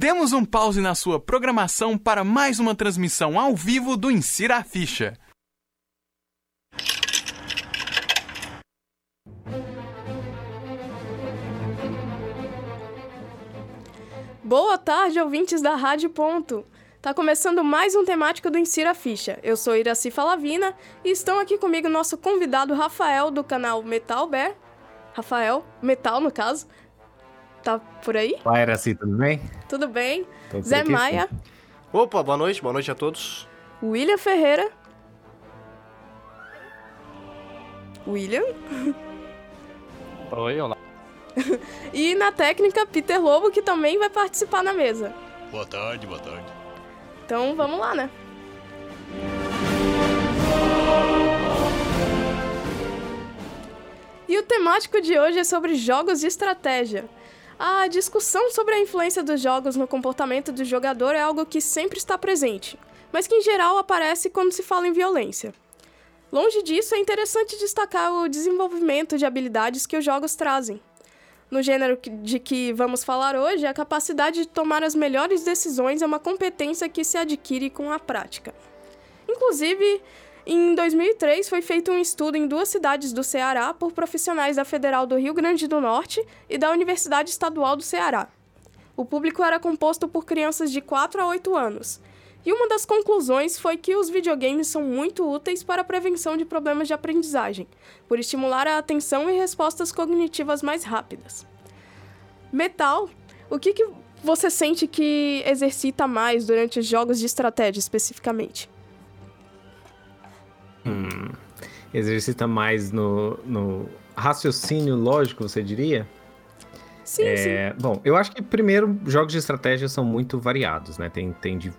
Demos um pause na sua programação para mais uma transmissão ao vivo do Insira a Ficha. Boa tarde, ouvintes da Rádio Ponto. Tá começando mais um temático do Insira a Ficha. Eu sou Iraci Falavina e estão aqui comigo nosso convidado Rafael do canal Metal Bear. Rafael, Metal no caso, Tá por aí? Olá, Iraci, tudo bem? Tudo bem. Zé Maia. Opa, boa noite, boa noite a todos. William Ferreira. William. Oi, olá. e na técnica, Peter Lobo, que também vai participar na mesa. Boa tarde, boa tarde. Então vamos lá, né? E o temático de hoje é sobre jogos de estratégia. A discussão sobre a influência dos jogos no comportamento do jogador é algo que sempre está presente, mas que em geral aparece quando se fala em violência. Longe disso, é interessante destacar o desenvolvimento de habilidades que os jogos trazem. No gênero de que vamos falar hoje, a capacidade de tomar as melhores decisões é uma competência que se adquire com a prática. Inclusive, em 2003, foi feito um estudo em duas cidades do Ceará por profissionais da Federal do Rio Grande do Norte e da Universidade Estadual do Ceará. O público era composto por crianças de 4 a 8 anos. E uma das conclusões foi que os videogames são muito úteis para a prevenção de problemas de aprendizagem, por estimular a atenção e respostas cognitivas mais rápidas. Metal, o que, que você sente que exercita mais durante os jogos de estratégia especificamente? Hum, exercita mais no, no raciocínio lógico, você diria? Sim, é, sim. Bom, eu acho que primeiro jogos de estratégia são muito variados, né? Tem, tem de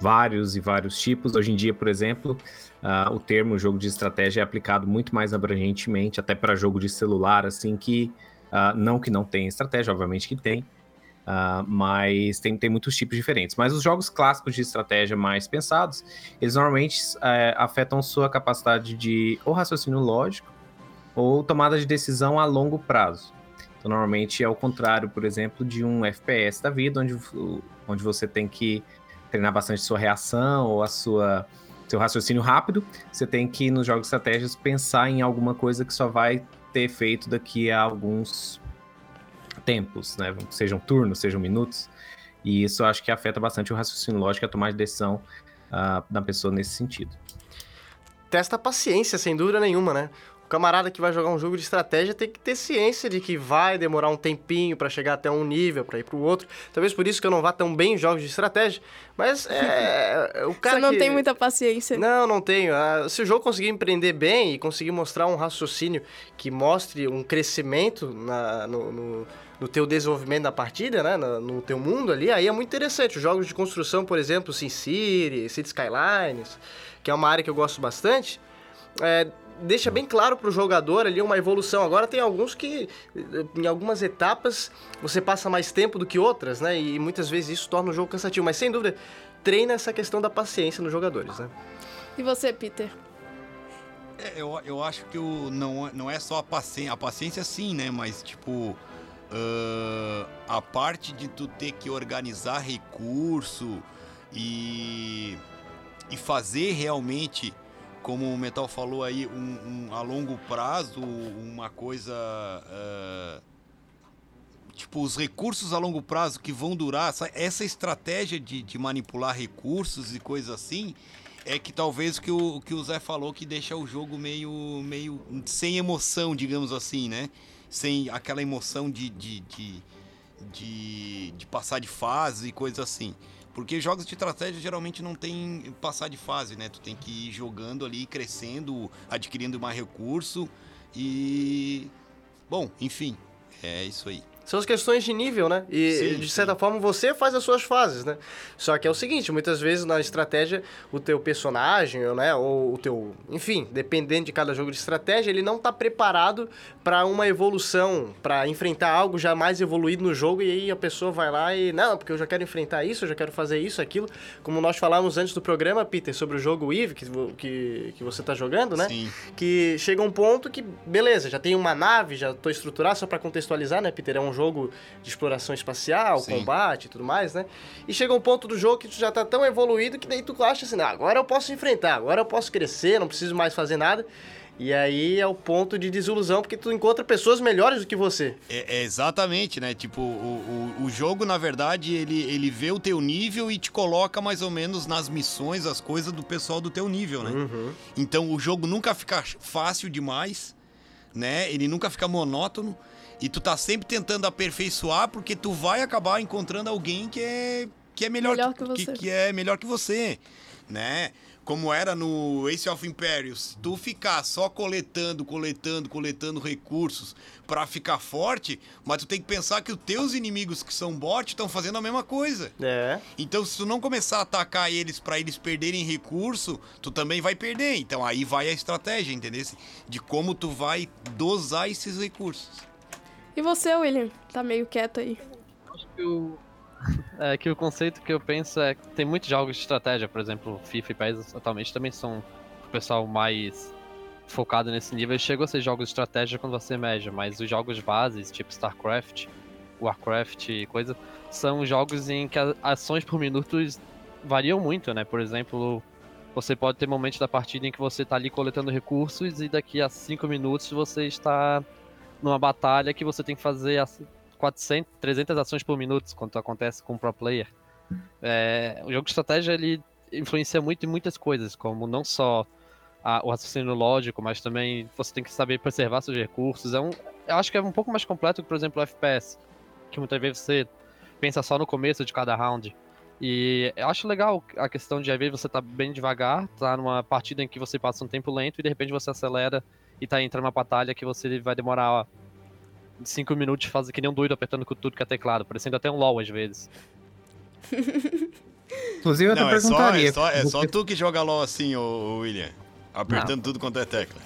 vários e vários tipos. Hoje em dia, por exemplo, uh, o termo jogo de estratégia é aplicado muito mais abrangentemente, até para jogo de celular, assim que uh, não que não tem estratégia, obviamente que tem, Uh, mas tem, tem muitos tipos diferentes. Mas os jogos clássicos de estratégia mais pensados, eles normalmente uh, afetam sua capacidade de ou raciocínio lógico ou tomada de decisão a longo prazo. Então, normalmente é o contrário, por exemplo, de um FPS da vida, onde, onde você tem que treinar bastante sua reação ou a sua seu raciocínio rápido. Você tem que, nos jogos estratégias, pensar em alguma coisa que só vai ter efeito daqui a alguns tempos, né? Sejam turnos, sejam minutos. E isso acho que afeta bastante o raciocínio lógico e a tomada de decisão uh, da pessoa nesse sentido. Testa a paciência, sem dúvida nenhuma, né? O camarada que vai jogar um jogo de estratégia tem que ter ciência de que vai demorar um tempinho para chegar até um nível, para ir para o outro. Talvez por isso que eu não vá tão bem em jogos de estratégia. Mas é, o cara Você não que... tem muita paciência. Não, não tenho. Ah, se o jogo conseguir empreender bem e conseguir mostrar um raciocínio que mostre um crescimento na, no, no no teu desenvolvimento da partida, né, no, no, teu mundo ali, aí é muito interessante. Os jogos de construção, por exemplo, SimCity, City Skylines, que é uma área que eu gosto bastante, é, deixa bem claro para o jogador ali uma evolução. Agora tem alguns que, em algumas etapas, você passa mais tempo do que outras, né, e muitas vezes isso torna o jogo cansativo. Mas, sem dúvida, treina essa questão da paciência nos jogadores, né. E você, Peter? É, eu, eu acho que o, não, não é só a paciência, a paciência sim, né, mas, tipo uh, a parte de tu ter que organizar recurso e, e fazer realmente, como o Metal falou aí, um, um a longo prazo, uma coisa. Uh, tipo, os recursos a longo prazo que vão durar, essa, essa estratégia de, de manipular recursos e coisas assim, é que talvez que o, que o Zé falou que deixa o jogo meio, meio sem emoção, digamos assim, né? Sem aquela emoção de, de, de, de, de passar de fase e coisas assim. Porque jogos de estratégia geralmente não tem passar de fase, né? Tu tem que ir jogando ali, crescendo, adquirindo mais recurso e. Bom, enfim, é isso aí. São as questões de nível, né? E sim, de certa sim. forma você faz as suas fases, né? Só que é o seguinte, muitas vezes na estratégia o teu personagem, né, ou o teu, enfim, dependendo de cada jogo de estratégia, ele não está preparado para uma evolução, para enfrentar algo já mais evoluído no jogo e aí a pessoa vai lá e não, porque eu já quero enfrentar isso, eu já quero fazer isso, aquilo. Como nós falamos antes do programa, Peter, sobre o jogo Eve que, que, que você está jogando, né? Sim. Que chega um ponto que beleza, já tem uma nave, já estou estruturado só para contextualizar, né, Peter? É um jogo jogo de exploração espacial, Sim. combate e tudo mais, né? E chega um ponto do jogo que tu já tá tão evoluído que daí tu acha assim, "Ah, agora eu posso enfrentar, agora eu posso crescer, não preciso mais fazer nada. E aí é o ponto de desilusão, porque tu encontra pessoas melhores do que você. É, é exatamente, né? Tipo, o, o, o jogo, na verdade, ele, ele vê o teu nível e te coloca mais ou menos nas missões, as coisas do pessoal do teu nível, né? Uhum. Então o jogo nunca fica fácil demais, né? Ele nunca fica monótono. E tu tá sempre tentando aperfeiçoar porque tu vai acabar encontrando alguém que é, que é melhor, Melhor que você. que é melhor que você, né? Como era no Ace of Empires, tu ficar só coletando, coletando, coletando recursos pra ficar forte, mas tu tem que pensar que os teus inimigos que são bot estão fazendo a mesma coisa. É. Então, se tu não começar a atacar eles pra eles perderem recurso, tu também vai perder. Então, aí vai a estratégia, entendeu? De como tu vai dosar esses recursos. E você, William? Tá meio quieto aí. Acho que o, é, que o conceito que eu penso é que tem muitos jogos de estratégia, por exemplo, FIFA e PES atualmente também são o pessoal mais focado nesse nível. Chegam a ser jogos de estratégia quando você mexe, mas os jogos bases, tipo StarCraft, Warcraft e coisa, são jogos em que ações por minutos variam muito, né? Por exemplo, você pode ter momentos da partida em que você tá ali coletando recursos e daqui a 5 minutos você está numa batalha que você tem que fazer as 400, 300 ações por minuto, quando acontece com o pro player. É, o jogo de estratégia ele influencia muito em muitas coisas, como não só a- o raciocínio lógico, mas também você tem que saber preservar seus recursos. É um, eu acho que é um pouco mais completo que, por exemplo, o FPS, que muitas vezes você pensa só no começo de cada round. E eu acho legal a questão de, às vezes, você tá bem devagar, tá numa partida em que você passa um tempo lento e de repente você acelera e tá entrando numa batalha que você vai demorar ó, cinco minutos fazer que nem um doido apertando com tudo que é teclado, parecendo até um LOL às vezes. Inclusive, eu não, até é só, perguntaria. é, só, é só tu que joga LOL assim, ô, ô William. Apertando tudo quanto é tecla.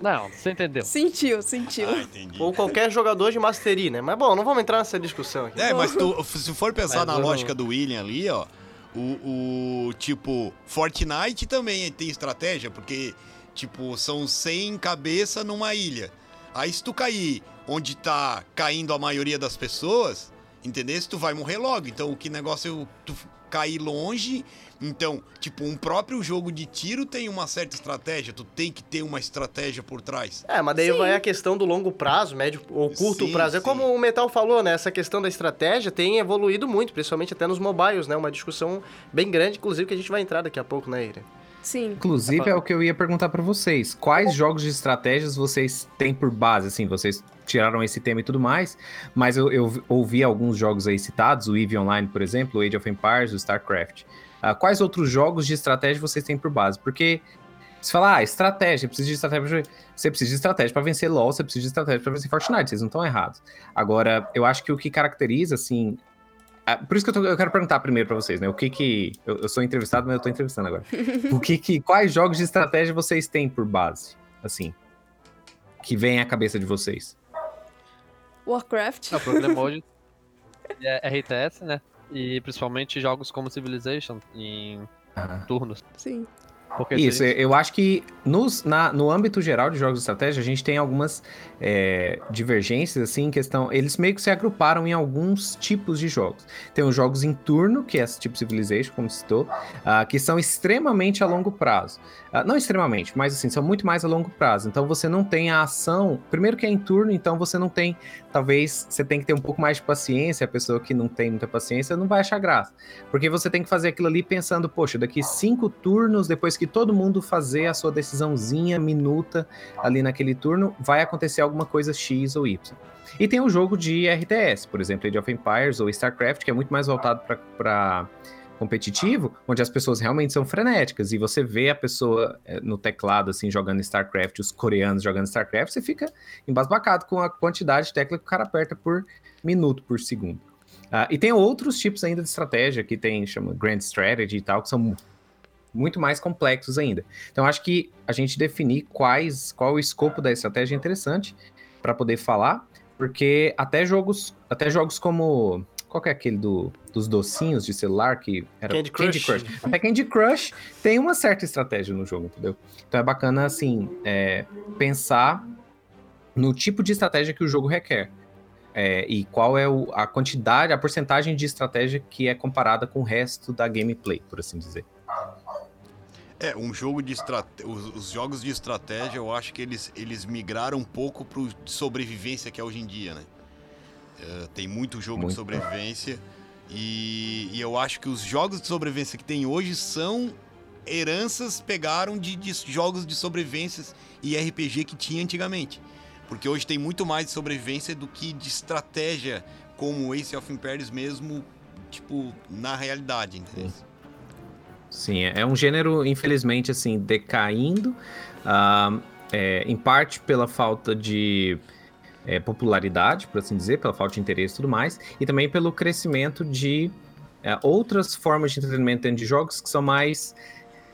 Não, você entendeu. Sentiu, sentiu. Ah, entendi. Ou qualquer jogador de Mastery, né? Mas bom, não vamos entrar nessa discussão aqui. É, mas tu, se for pensar Mas na eu não- lógica do William ali, ó, o, o tipo, Fortnite também tem estratégia, porque, tipo, são 100 cabeças numa ilha. Aí se tu cair onde tá caindo a maioria das pessoas, entendeu? Se tu vai morrer logo. Então, o que negócio é tu cair longe. Então, tipo, um próprio jogo de tiro tem uma certa estratégia, tu tem que ter uma estratégia por trás. É, mas daí vai a questão do longo prazo, médio ou curto Sim, prazo. É sim. como o Metal falou, né? Essa questão da estratégia tem evoluído muito, principalmente até nos mobiles, né? Uma discussão bem grande, inclusive, que a gente vai entrar daqui a pouco, né, Ira? Sim. Inclusive, é o que eu ia perguntar pra vocês. Quais jogos de estratégias vocês têm por base? Assim, vocês tiraram esse tema e tudo mais, mas eu, eu ouvi alguns jogos aí citados, o EVE Online, por exemplo, o Age of Empires, o StarCraft. Ah, quais outros jogos de estratégia vocês têm por base? Porque você fala, ah, estratégia, precisa de estratégia. pra- Você precisa de estratégia pra vencer LoL, você precisa de estratégia pra vencer Fortnite, vocês não estão errados. Agora, eu acho que o que caracteriza, assim, por isso que eu, tô- eu quero perguntar primeiro pra vocês, né? O que que. Eu, eu sou entrevistado, mas eu tô entrevistando agora. o que que. Quais jogos de estratégia vocês têm por base? Assim. Que vem à cabeça de vocês? Warcraft. É, o programa hoje é RTS, né? E principalmente jogos como Civilization em turnos. Sim. Porque Isso, se- eu acho que nos, na- no âmbito geral de jogos de estratégia, a gente tem algumas é, divergências, assim, em questão. Eles meio que se agruparam em alguns tipos de jogos. Tem os jogos em turno, que é esse tipo Civilization, como citou, ah, que são extremamente a longo prazo. Ah, não extremamente, mas assim, são muito mais a longo prazo. Então você não tem a ação. Primeiro que é em turno, então você não tem. Talvez você tem que ter um pouco mais de paciência. A pessoa que não tem muita paciência não vai achar graça. Porque você tem que fazer aquilo ali pensando, poxa, daqui cinco turnos, depois que todo mundo fazer a sua decisãozinha minuta ali naquele turno, vai acontecer alguma coisa X ou Y. E tem o jogo de RTS, por exemplo, Age of Empires ou StarCraft, que é muito mais voltado para competitivo, onde as pessoas realmente são frenéticas e você vê a pessoa eh, no teclado assim jogando StarCraft, os coreanos jogando StarCraft, você fica embasbacado com a quantidade de tecla que o cara aperta por minuto, por segundo. Ah, e tem outros tipos ainda de estratégia que tem, chama Grand Strategy e tal, que são muito mais complexos ainda. Então acho que a gente definir quais, qual o escopo da estratégia é interessante para poder falar, porque até jogos, até jogos como qual que é aquele do, dos docinhos de celular que era Candy Crush. Até Candy Crush tem uma certa estratégia no jogo, entendeu? Então é bacana assim é, pensar no tipo de estratégia que o jogo requer. é, e qual é o, a quantidade, a porcentagem de estratégia que é comparada com o resto da gameplay, por assim dizer. É, um jogo de estratégia. Os, os, jogos de estratégia, eu acho que eles, eles migraram um pouco pro sobrevivência que é hoje em dia, né? Uh, tem muito jogo muito. de sobrevivência. E, e, eu acho que os jogos de sobrevivência que tem hoje são heranças pegaram de, de jogos de sobrevivência e RPG que tinha antigamente. Porque hoje tem muito mais de sobrevivência do que de estratégia, como Ace of Empires mesmo, tipo, na realidade, entendeu? Sim. Sim, é um gênero, infelizmente, assim, decaindo, uh, é, em parte pela falta de é, popularidade, por assim dizer, pela falta de interesse e tudo mais, e também pelo crescimento de é, outras formas de entretenimento dentro de jogos que são mais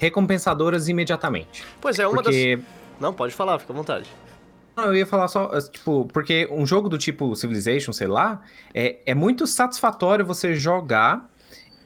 recompensadoras imediatamente. Pois é, uma Porque... das... Não, pode falar, fica à vontade. Não, eu ia falar só, tipo, porque um jogo do tipo Civilization, sei lá, é, é muito satisfatório você jogar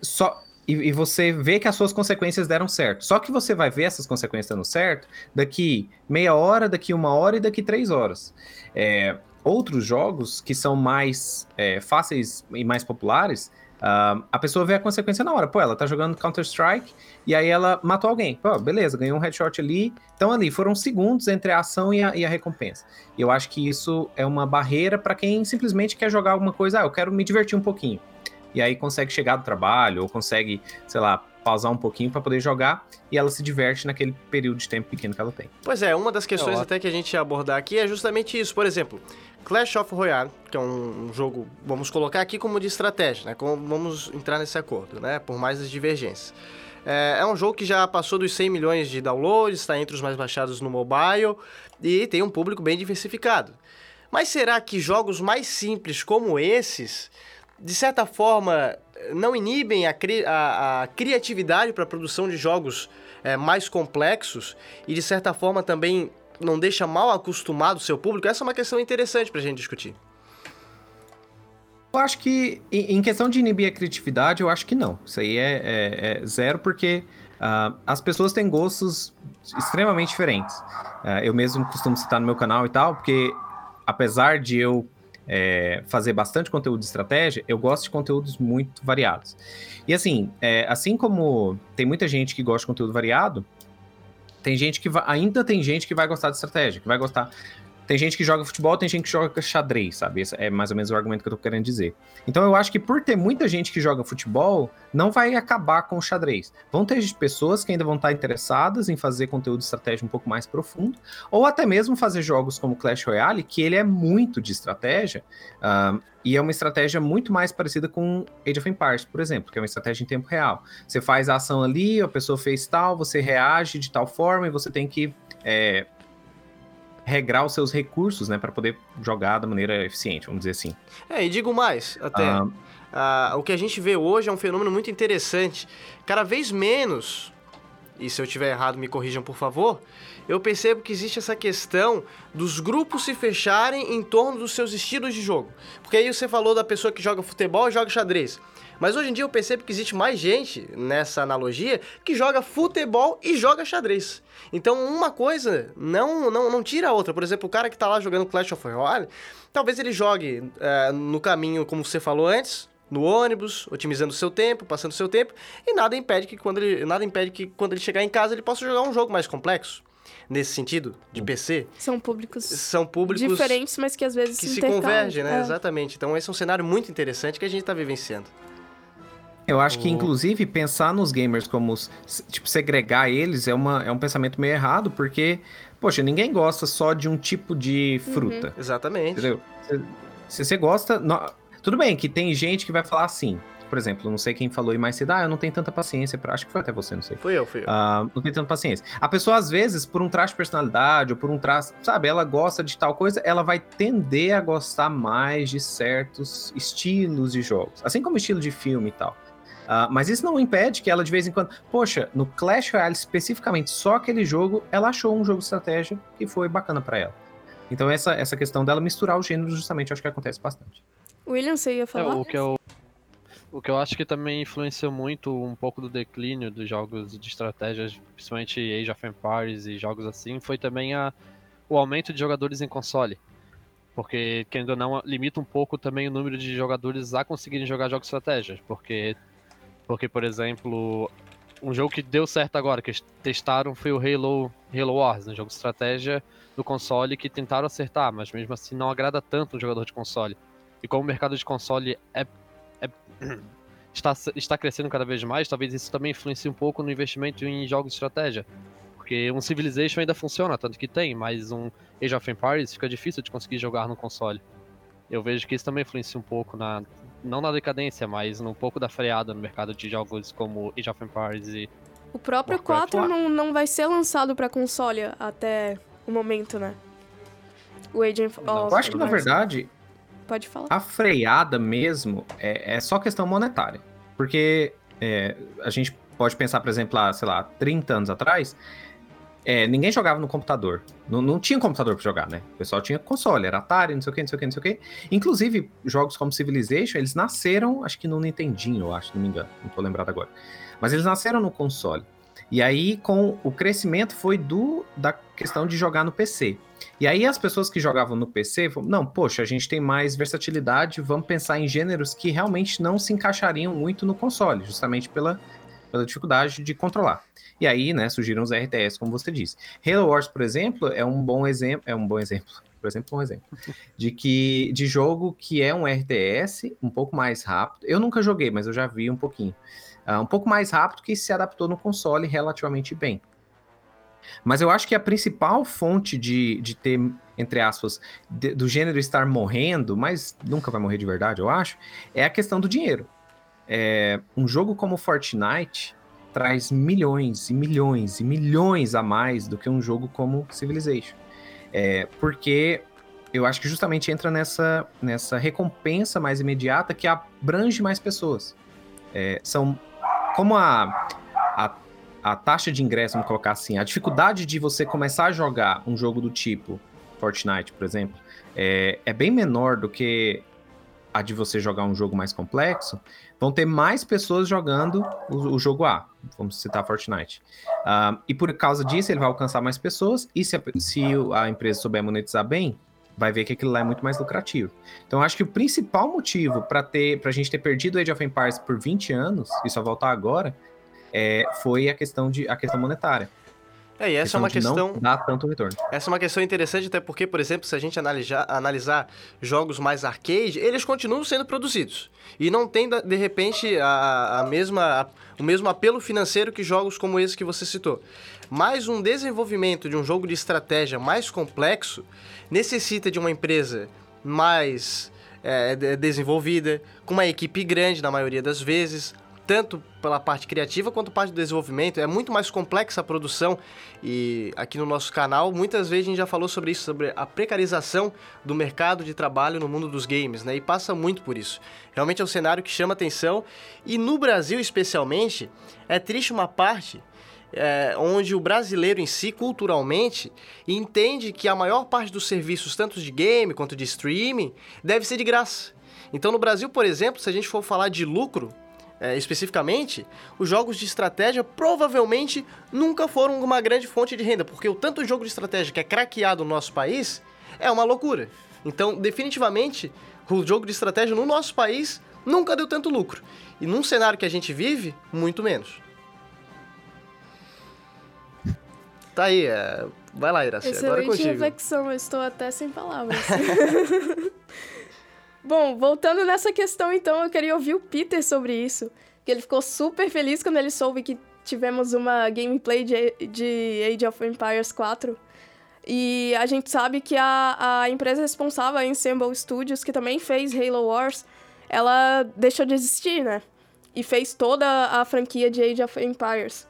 só e, e, você vê que as suas consequências deram certo. Só que você vai ver essas consequências dando certo daqui meia hora, daqui uma hora e daqui três horas. É, outros jogos que são mais é, fáceis e mais populares, uh, a pessoa vê a consequência na hora. Pô, ela tá jogando Counter-Strike e aí ela matou alguém. Pô, beleza, ganhou um headshot ali. Então ali foram segundos entre a ação e a, e a recompensa. Eu acho que isso é uma barreira para quem simplesmente quer jogar alguma coisa. Ah, eu quero me divertir um pouquinho e aí consegue chegar do trabalho ou consegue, sei lá, pausar um pouquinho para poder jogar e ela se diverte naquele período de tempo pequeno que ela tem. Pois é, uma das questões é até que a gente ia abordar aqui é justamente isso. Por exemplo, Clash of Royale, que é um, jogo, vamos colocar aqui como de estratégia, né? Como vamos entrar nesse acordo, né? Por mais as divergências. É, é um jogo que já passou dos 100 milhões de downloads, está entre os mais baixados no mobile e tem um público bem diversificado. Mas será que jogos mais simples como esses de certa forma, não inibem a, cri a, a criatividade para a produção de jogos é, mais complexos e, de certa forma, também não deixa mal acostumado o seu público? Essa é uma questão interessante para a gente discutir. Eu acho que, em questão de inibir a criatividade, eu acho que não. Isso aí é, é, é zero, porque uh, as pessoas têm gostos extremamente diferentes. Uh, eu mesmo costumo citar no meu canal e tal, porque apesar de eu é, fazer bastante conteúdo de estratégia, eu gosto de conteúdos muito variados. E assim, é, assim como tem muita gente que gosta de conteúdo variado, tem gente que vai, ainda tem gente que vai gostar de estratégia, que vai gostar tem gente que joga futebol, tem gente que joga xadrez, sabe? Esse é mais ou menos o argumento que eu tô querendo dizer. Então eu acho que por ter muita gente que joga futebol, não vai acabar com o xadrez. Vão ter pessoas que ainda vão estar interessadas em fazer conteúdo de estratégia um pouco mais profundo, ou até mesmo fazer jogos como Clash Royale, que ele é muito de estratégia, uh, e é uma estratégia muito mais parecida com Age of Empires, por exemplo, que é uma estratégia em tempo real. Você faz a ação ali, a pessoa fez tal, você reage de tal forma e você tem que é, regrar os seus recursos, né, para poder jogar da maneira eficiente, vamos dizer assim. É, e digo mais, até. Ah. Ah, o que a gente vê hoje é um fenômeno muito interessante. Cada vez menos, e se eu tiver errado me corrijam por favor, eu percebo que existe essa questão dos grupos se fecharem em torno dos seus estilos de jogo. Porque aí você falou da pessoa que joga futebol e joga xadrez. Mas hoje em dia eu percebo que existe mais gente nessa analogia que joga futebol e joga xadrez. Então uma coisa não, não, não tira a outra. Por exemplo, o cara que tá lá jogando Clash of Royale, talvez ele jogue é, no caminho, como você falou antes, no ônibus, otimizando o seu tempo, passando o seu tempo, e nada impede que quando ele, nada impede que quando ele chegar em casa ele possa jogar um jogo mais complexo. Nesse sentido, de PC. São públicos. São públicos. Diferentes, mas que às vezes que se, se convergem, né? É. Exatamente. Então, esse é um cenário muito interessante que a gente está vivenciando. Eu acho que, inclusive, pensar nos gamers como, tipo, segregar eles é, uma, é um pensamento meio errado, porque, poxa, ninguém gosta só de um tipo de uhum. fruta. Uhum. Exatamente. Entendeu? Se você gosta... Tudo bem que tem gente que vai falar assim, por exemplo, não sei quem falou aí mais cedo, ah, eu não tenho tanta paciência para. Acho que foi até você, não sei. Fui eu, fui eu. Uh, não tenho tanta paciência. A pessoa, às vezes, por um traço de personalidade ou por um traço, sabe, ela gosta de tal coisa, ela vai tender a gostar mais de certos estilos de jogos. Assim como estilo de filme e tal. Uh, mas isso não impede que ela de vez em quando. Poxa, no Clash Royale especificamente, só aquele jogo, ela achou um jogo de estratégia que foi bacana para ela. Então, essa, essa questão dela misturar os gêneros, justamente, acho que acontece bastante. William, você ia falar? É, o, que eu, o que eu acho que também influenciou muito um pouco do declínio dos jogos de estratégias, principalmente Age of Empires e jogos assim, foi também a, o aumento de jogadores em console. Porque, querendo ou não, limita um pouco também o número de jogadores a conseguirem jogar jogos de estratégia. Porque, porque, por exemplo, um jogo que deu certo agora, que testaram, foi o Halo, Halo Wars, um jogo de estratégia do console que tentaram acertar, mas mesmo assim não agrada tanto um jogador de console. E como o mercado de console é, é está, está crescendo cada vez mais, talvez isso também influencie um pouco no investimento em jogos de estratégia. Porque um Civilization ainda funciona, tanto que tem, mas um Age of Empires fica difícil de conseguir jogar no console. Eu vejo que isso também influencia um pouco na. Não na decadência, mas um pouco da freada no mercado de jogos como Age of Empires e. O próprio Warcraft 4 não, não vai ser lançado pra console até o momento, né? O Age of Eu acho que, na verdade, Pode falar. a freada mesmo é, é só questão monetária. Porque é, a gente pode pensar, por exemplo, lá, sei lá, 30 anos atrás, é, ninguém jogava no computador. Não, não tinha computador pra jogar, né? O pessoal tinha console, era Atari, não sei o que, não sei o que, não sei o que. Inclusive, jogos como Civilization, eles nasceram, acho que no Nintendinho, eu acho, não me engano. Não tô lembrado agora. Mas eles nasceram no console. E aí, com o crescimento, foi do da questão de jogar no PC. E aí, as pessoas que jogavam no PC falaram: não, poxa, a gente tem mais versatilidade, vamos pensar em gêneros que realmente não se encaixariam muito no console, justamente pela, pela dificuldade de controlar. E aí, né, surgiram os RTS, como você disse. Halo Wars, por exemplo, é um bom exemplo, é um bom exemplo, por exemplo, um exemplo de que de jogo que é um RTS um pouco mais rápido. Eu nunca joguei, mas eu já vi um pouquinho. Ah, um pouco mais rápido que se adaptou no console relativamente bem. Mas eu acho que a principal fonte de, de ter, entre aspas, de- do gênero estar morrendo, mas nunca vai morrer de verdade, eu acho, é a questão do dinheiro. É, um jogo como Fortnite traz milhões e milhões e milhões a mais do que um jogo como Civilization. É, porque eu acho que justamente entra nessa, nessa recompensa mais imediata que abrange mais pessoas. É, são como a, a, a taxa de ingresso, vamos colocar assim, a dificuldade de você começar a jogar um jogo do tipo Fortnite, por exemplo, é, é bem menor do que a de você jogar um jogo mais complexo, vão ter mais pessoas jogando o, o jogo A, vamos citar Fortnite. Ah, e por causa disso, ele vai alcançar mais pessoas, e se a, se a empresa souber monetizar bem, vai ver que aquilo lá é muito mais lucrativo. Então, acho que o principal motivo para ter, pra gente ter perdido Age of Empires por 20 anos, e só voltar agora, é, foi a questão, de, a questão monetária. É, e essa é uma questão. Não dá tanto retorno. Essa é uma questão interessante, até porque, por exemplo, se a gente analisar, analisar jogos mais arcade, eles continuam sendo produzidos. E não tem, de repente, a, a mesma, a- o mesmo apelo financeiro que jogos como esse que você citou. Mas um desenvolvimento de um jogo de estratégia mais complexo necessita de uma empresa mais é, de- desenvolvida, com uma equipe grande na maioria das vezes, tanto pela parte criativa quanto parte do desenvolvimento. É muito mais complexa a produção e aqui no nosso canal muitas vezes a gente já falou sobre isso, sobre a precarização do mercado de trabalho no mundo dos games, né? E passa muito por isso. Realmente é um cenário que chama atenção e no Brasil especialmente é triste uma parte é, onde o brasileiro em si, culturalmente, entende que a maior parte dos serviços, tanto de game quanto de streaming, deve ser de graça. Então, no Brasil, por exemplo, se a gente for falar de lucro, é, especificamente, os jogos de estratégia provavelmente nunca foram uma grande fonte de renda, porque o tanto jogo de estratégia que é craqueado no nosso país é uma loucura. Então, definitivamente, o jogo de estratégia no nosso país nunca deu tanto lucro. E num cenário que a gente vive, muito menos. Tá aí, é... vai lá, Iraci, agora é Excelente contigo. reflexão, eu estou até sem palavras. Bom, voltando nessa questão, então, eu queria ouvir o Peter sobre isso. Que ele ficou super feliz quando ele soube que tivemos uma gameplay de, de Age of Empires 4. E a gente sabe que a, a empresa responsável, a Ensemble Studios, que também fez Halo Wars, ela deixou de existir, né? E fez toda a franquia de Age of Empires.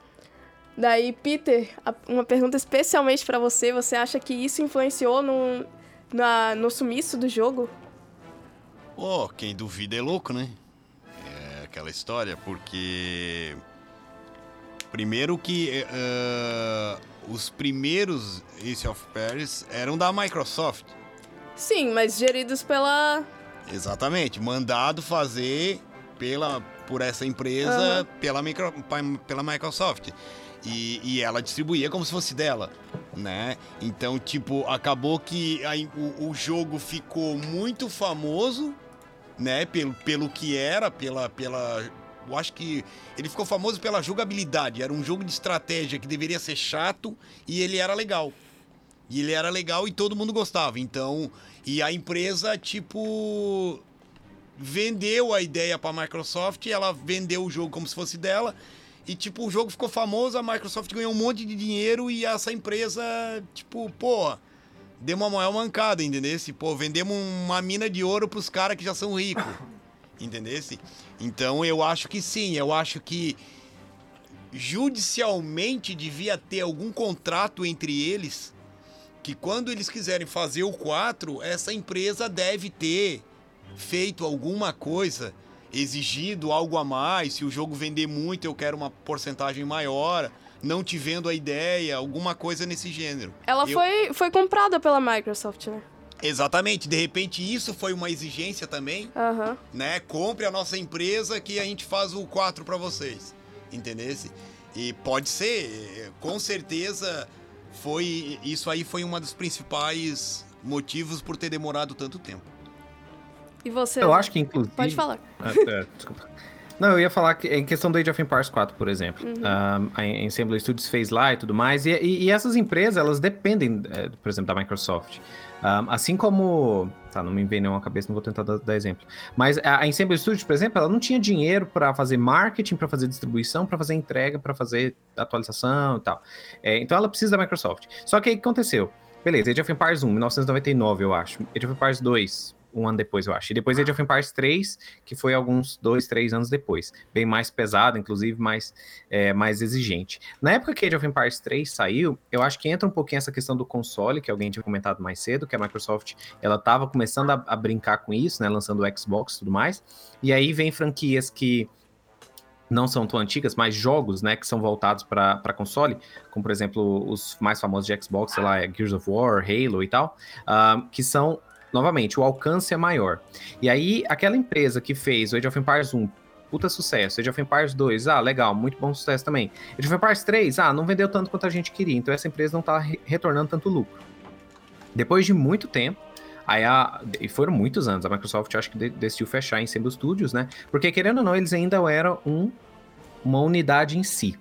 Daí, Peter, uma pergunta especialmente pra você. Você acha que isso influenciou no, na, no sumiço do jogo? Pô, quem duvida é louco, né? É aquela história, porque. Primeiro que eh, os primeiros Ace of Paris eram da Microsoft. Sim, mas geridos pela. Exatamente, mandado fazer pela, por essa empresa, pela, micro, pela Microsoft. E, e ela distribuía como se fosse dela. né? Então, tipo, acabou que aí, o, o jogo ficou muito famoso, né? Pelo, pelo que era, pela, pela. Eu acho que ele ficou famoso pela jogabilidade. Era um jogo de estratégia que deveria ser chato e ele era legal. E ele era legal e todo mundo gostava. Então, e a empresa, tipo, vendeu a ideia para a Microsoft, ela vendeu o jogo como se fosse dela. E, tipo, o jogo ficou famoso, a Microsoft ganhou um monte de dinheiro e essa empresa, tipo, pô, deu uma maior mancada, entendeu? Pô, vendemos uma mina de ouro pros caras que já são ricos, entendeu? Então, eu acho que sim, eu acho que judicialmente devia ter algum contrato entre eles que quando eles quiserem fazer o 4, essa empresa deve ter feito alguma coisa, exigido algo a mais. Se o jogo vender muito, eu quero uma porcentagem maior. Não te vendo a ideia, alguma coisa nesse gênero. Ela Eu- foi, foi comprada pela Microsoft, né? Exatamente, de repente isso foi uma exigência também, Aham. né? Compre a nossa empresa que a gente faz o 4 para vocês. Entendesse? E pode ser, eh, com certeza foi isso aí foi uma dos principais motivos por ter demorado tanto tempo. E você? Eu acho que, inclusive. Pode falar. Ah, é, desculpa. Não, eu ia falar que em questão do Age of Empires 4, por exemplo. Uhum. Um, a Ensemble Studios fez lá e tudo mais. E, e- e essas empresas, elas dependem, eh, por exemplo, da Microsoft. Um, assim como. Tá, não me vem nenhuma cabeça, não vou tentar dar, dar exemplo. Mas a, a Ensemble Studios, por exemplo, ela não tinha dinheiro para fazer marketing, para fazer distribuição, para fazer entrega, para fazer atualização e tal. É, então ela precisa da Microsoft. Só que aí o que aconteceu? Beleza, Age of Empires 1, 1999, eu acho. Age of Empires 2, um ano depois, eu acho. E depois Age of Empires 3, que foi alguns dois, três anos depois. Bem mais pesado, inclusive, mais, é, mais exigente. Na época que Age of Empires 3 saiu, eu acho que entra um pouquinho essa questão do console, que alguém tinha comentado mais cedo, que a Microsoft, ela estava começando a, a brincar com isso, né, lançando o Xbox e tudo mais. E aí vem franquias que não são tão antigas, mas jogos, né, que são voltados para console, como por exemplo os mais famosos de Xbox, sei lá, é Gears of War, Halo e tal, ah, que são, novamente, o alcance é maior. E aí, aquela empresa que fez o Age of Empires 1, puta sucesso, Age of Empires 2, ah, legal, muito bom sucesso também. Age of Empires 3, ah, não vendeu tanto quanto a gente queria, então essa empresa não tá re- retornando tanto lucro. Depois de muito tempo, Aí a, e foram muitos anos, a Microsoft acho que de- decidiu fechar em Ensemble Studios, né? Porque querendo ou não, eles ainda eram um, uma unidade em si.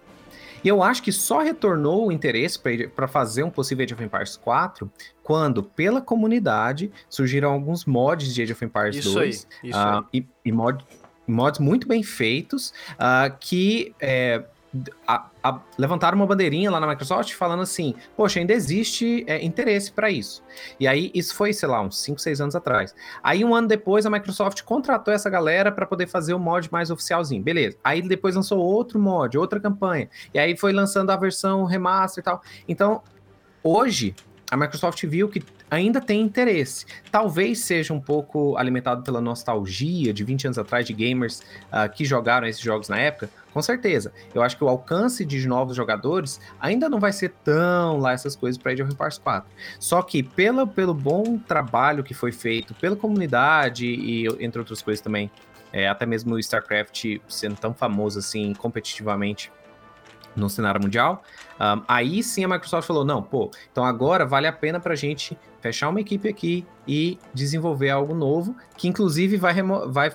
E eu acho que só retornou o interesse para fazer um possível Age of Empires 4 quando, pela comunidade, surgiram alguns mods de Age of Empires Isso 2. aí, isso ah, e, e mod- mods muito bem feitos ah, que é, a- a- levantaram uma bandeirinha lá na Microsoft falando assim: Poxa, ainda existe é, interesse para isso. E aí, isso foi, sei lá, uns 5, 6 anos atrás. Aí, um ano depois, a Microsoft contratou essa galera para poder fazer o mod mais oficialzinho. Beleza. Aí, depois lançou outro mod, outra campanha. E aí, foi lançando a versão remaster e tal. Então, hoje, a Microsoft viu que ainda tem interesse. Talvez seja um pouco alimentado pela nostalgia de 20 anos atrás de gamers ah, que jogaram esses jogos na época. Com certeza. Eu acho que o alcance de novos jogadores ainda não vai ser tão lá essas coisas para Age of Empires 4. Só que pela, pelo bom trabalho que foi feito pela comunidade e entre outras coisas também, é, até mesmo o StarCraft sendo tão famoso assim competitivamente no cenário mundial, um, aí sim a Microsoft falou: não, pô, então agora vale a pena pra gente fechar uma equipe aqui e desenvolver algo novo, que inclusive vai, vai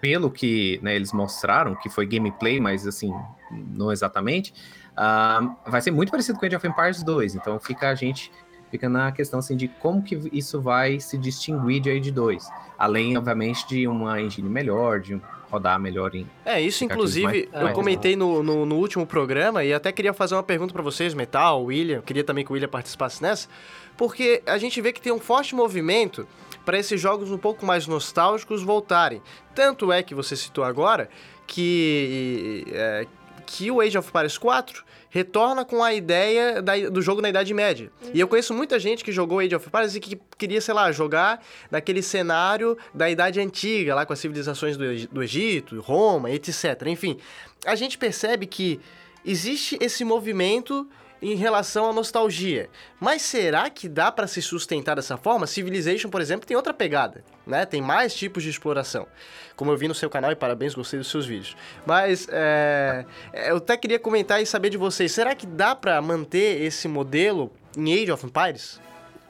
pelo que né, eles mostraram, que foi gameplay, mas assim, não exatamente, um, vai ser muito parecido com Age of Empires 2. Então fica a gente fica na questão assim de como que isso vai se distinguir de Age 2. Além, obviamente, de uma engine melhor, de um rodar melhor em. É, isso inclusive mais- eu comentei no, no, no último programa e até queria fazer uma pergunta pra vocês, Metal, William, queria também que o William participasse nessa, porque a gente vê que tem um forte movimento para esses jogos um pouco mais nostálgicos voltarem. Tanto é que você citou agora que, é, que o Age of Empires 4 retorna com a ideia da- do jogo na Idade Média. E eu conheço muita gente que jogou Age of Empires e que queria, sei lá, jogar naquele cenário da Idade Antiga, lá com as civilizações do, do Egito, Roma, etc. Enfim, a gente percebe que existe esse movimento em relação à nostalgia. Mas será que dá para se sustentar dessa forma? Civilization, por exemplo, tem outra pegada, né? Tem mais tipos de exploração. Como eu vi no seu canal, e parabéns, gostei dos seus vídeos. Mas é, eu até queria comentar e saber de vocês, será que dá para manter esse modelo em Age of Empires?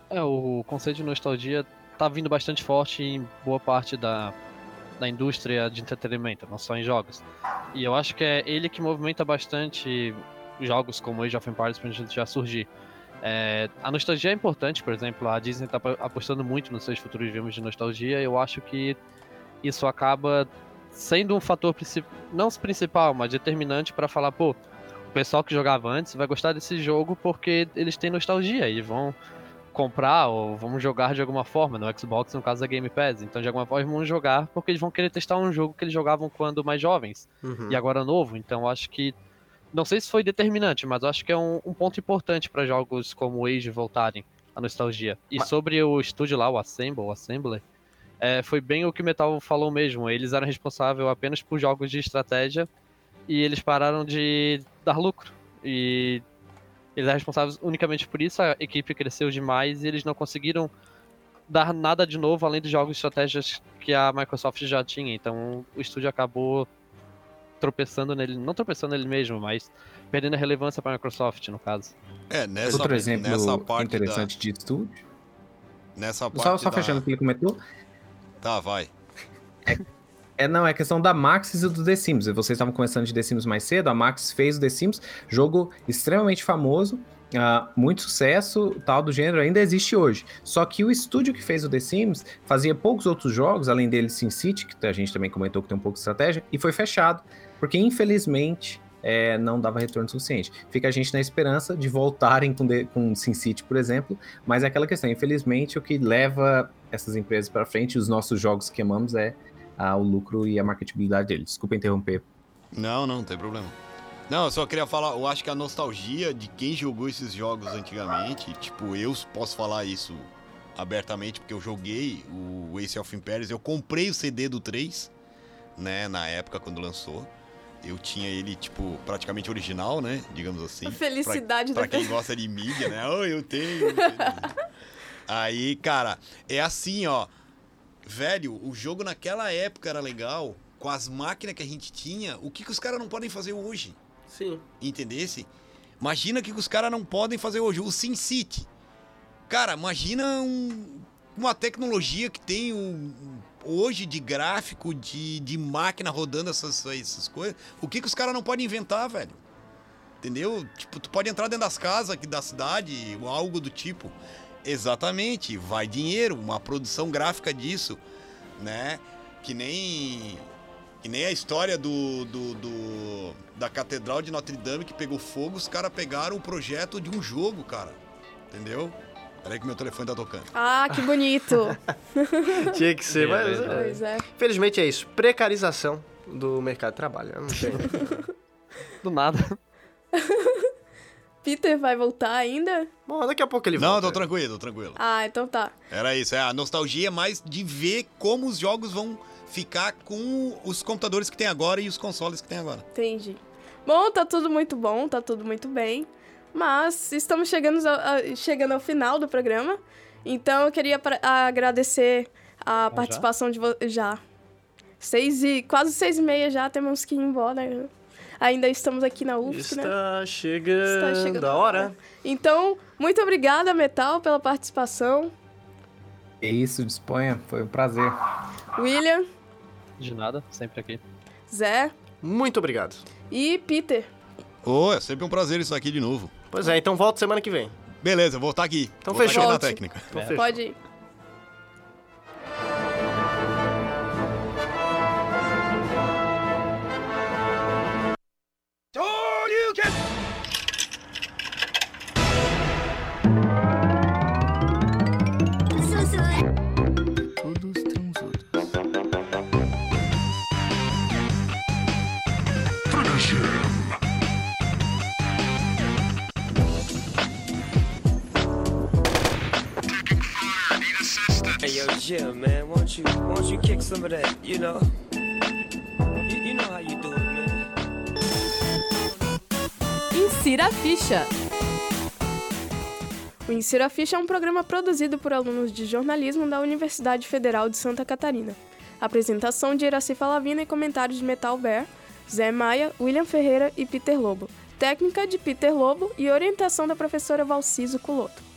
É, o conceito de nostalgia tá vindo bastante forte em boa parte da, da indústria de entretenimento, não só em jogos. E eu acho que é ele que movimenta bastante jogos como Age of Empires pra gente já surgir. É, a nostalgia é importante, por exemplo, a Disney tá apostando muito nos seus futuros filmes de nostalgia, e eu acho que isso acaba sendo um fator não principal, mas determinante para falar, pô, o pessoal que jogava antes vai gostar desse jogo porque eles têm nostalgia e vão comprar ou vamos jogar de alguma forma. No Xbox, no caso, é Game Pass. Então, de alguma forma, vão jogar porque eles vão querer testar um jogo que eles jogavam quando mais jovens Uhum. e agora novo. Então, acho que. Não sei se foi determinante, mas acho que é um, um ponto importante para jogos como Age voltarem à nostalgia. E Mas- sobre o estúdio lá, o Assemble, o Assembler, é, foi bem o que o Metal falou mesmo. Eles eram responsáveis apenas por jogos de estratégia e eles pararam de dar lucro. E eles eram responsáveis unicamente por isso. A equipe cresceu demais e eles não conseguiram dar nada de novo além dos jogos de estratégias que a Microsoft já tinha. Então o estúdio acabou tropeçando nele, não tropeçando nele mesmo, mas perdendo a relevância para a Microsoft, no caso. É, nessa, Outro exemplo nessa parte interessante de estúdio. da... Nessa parte Só, só da... fechando o que ele comentou. Tá, vai. É, não, é questão da Maxis e do The Sims. Vocês estavam começando de The Sims mais cedo, a Maxis fez o The Sims, jogo extremamente famoso, ah, muito sucesso, tal do gênero, ainda existe hoje. Só que o estúdio que fez o The Sims fazia poucos outros jogos, além dele SimCity, que a gente também comentou que tem um pouco de estratégia, e foi fechado, porque infelizmente é, não dava retorno suficiente. Fica a gente na esperança de voltarem com, The- com SimCity, por exemplo, mas é aquela questão, infelizmente o que leva essas empresas para frente, os nossos jogos que amamos, é o lucro e a marketabilidade deles. Desculpa interromper. Não, não, não tem problema. Não, eu só queria falar, eu acho que a nostalgia de quem jogou esses jogos antigamente, tipo, eu posso falar isso abertamente, porque eu joguei o Ace of Empires, eu comprei o CD do 3, né, na época quando lançou. Eu tinha ele, tipo, praticamente original, né, digamos assim. A felicidade Pra da quem gosta de mídia, né? Oh, eu tenho. eu tenho. Aí, cara, é assim, ó. Velho, o jogo naquela época era legal, com as máquinas que a gente tinha, o que, que os caras não podem fazer hoje? Sim. Entendesse? Imagina que, os caras não podem fazer hoje. O SimCity. Cara, imagina um- uma tecnologia que tem um- hoje de gráfico, de, de máquina rodando essas, essas coisas. O que, que os caras não podem inventar, velho? Entendeu? Tipo, tu pode entrar dentro das casas aqui da cidade, ou algo do tipo. Exatamente, vai dinheiro, uma produção gráfica disso, né? Que nem que nem a história do, do, do- da Catedral de Notre Dame que pegou fogo, os caras pegaram o projeto de um jogo, cara. Entendeu? Peraí que meu telefone tá tocando. Ah, que bonito. Tinha que ser, mas. Beleza. é. pois é. Infelizmente é isso. Precarização do mercado de trabalho. né? Não tem. Do nada. Peter vai voltar ainda? Bom, daqui a pouco ele Não, volta. tô tranquilo, tô tranquilo. Ah, então tá. Era isso, é a nostalgia mais de ver como os jogos vão ficar com os computadores que tem agora e os consoles que tem agora. Entendi. Bom, tá tudo muito bom, tá tudo muito bem. Mas estamos chegando ao, chegando ao final do programa. Então eu queria agradecer a já? participação de vocês. Já. Seis e, quase seis e meia já, temos que ir embora. Ainda estamos aqui na UFSC, né? Está chegando, Está chegando a hora. Então, muito obrigada, Metal, pela participação. É isso, disponha. Foi um prazer. William, De nada, sempre aqui. Zé Muito obrigado. e Peter. Ô, é sempre um prazer isso aqui de novo. Pois é, então volta semana que vem. Beleza, vou estar aqui. Então vou estar fechou. aqui na técnica. Então É. fechou. Pode ir. Jim, man, won't you won't you kick some of that, you know? You, you know how you do it, man. Insira ficha. O Insira a Ficha é um programa produzido por alunos de jornalismo da Universidade Federal de Santa Catarina. Apresentação de Iraci Falavina e comentários de Metal Bear, Zé Maia, William Ferreira e Peter Lobo. técnica de Peter Lobo e orientação da professora Valciso Culoto.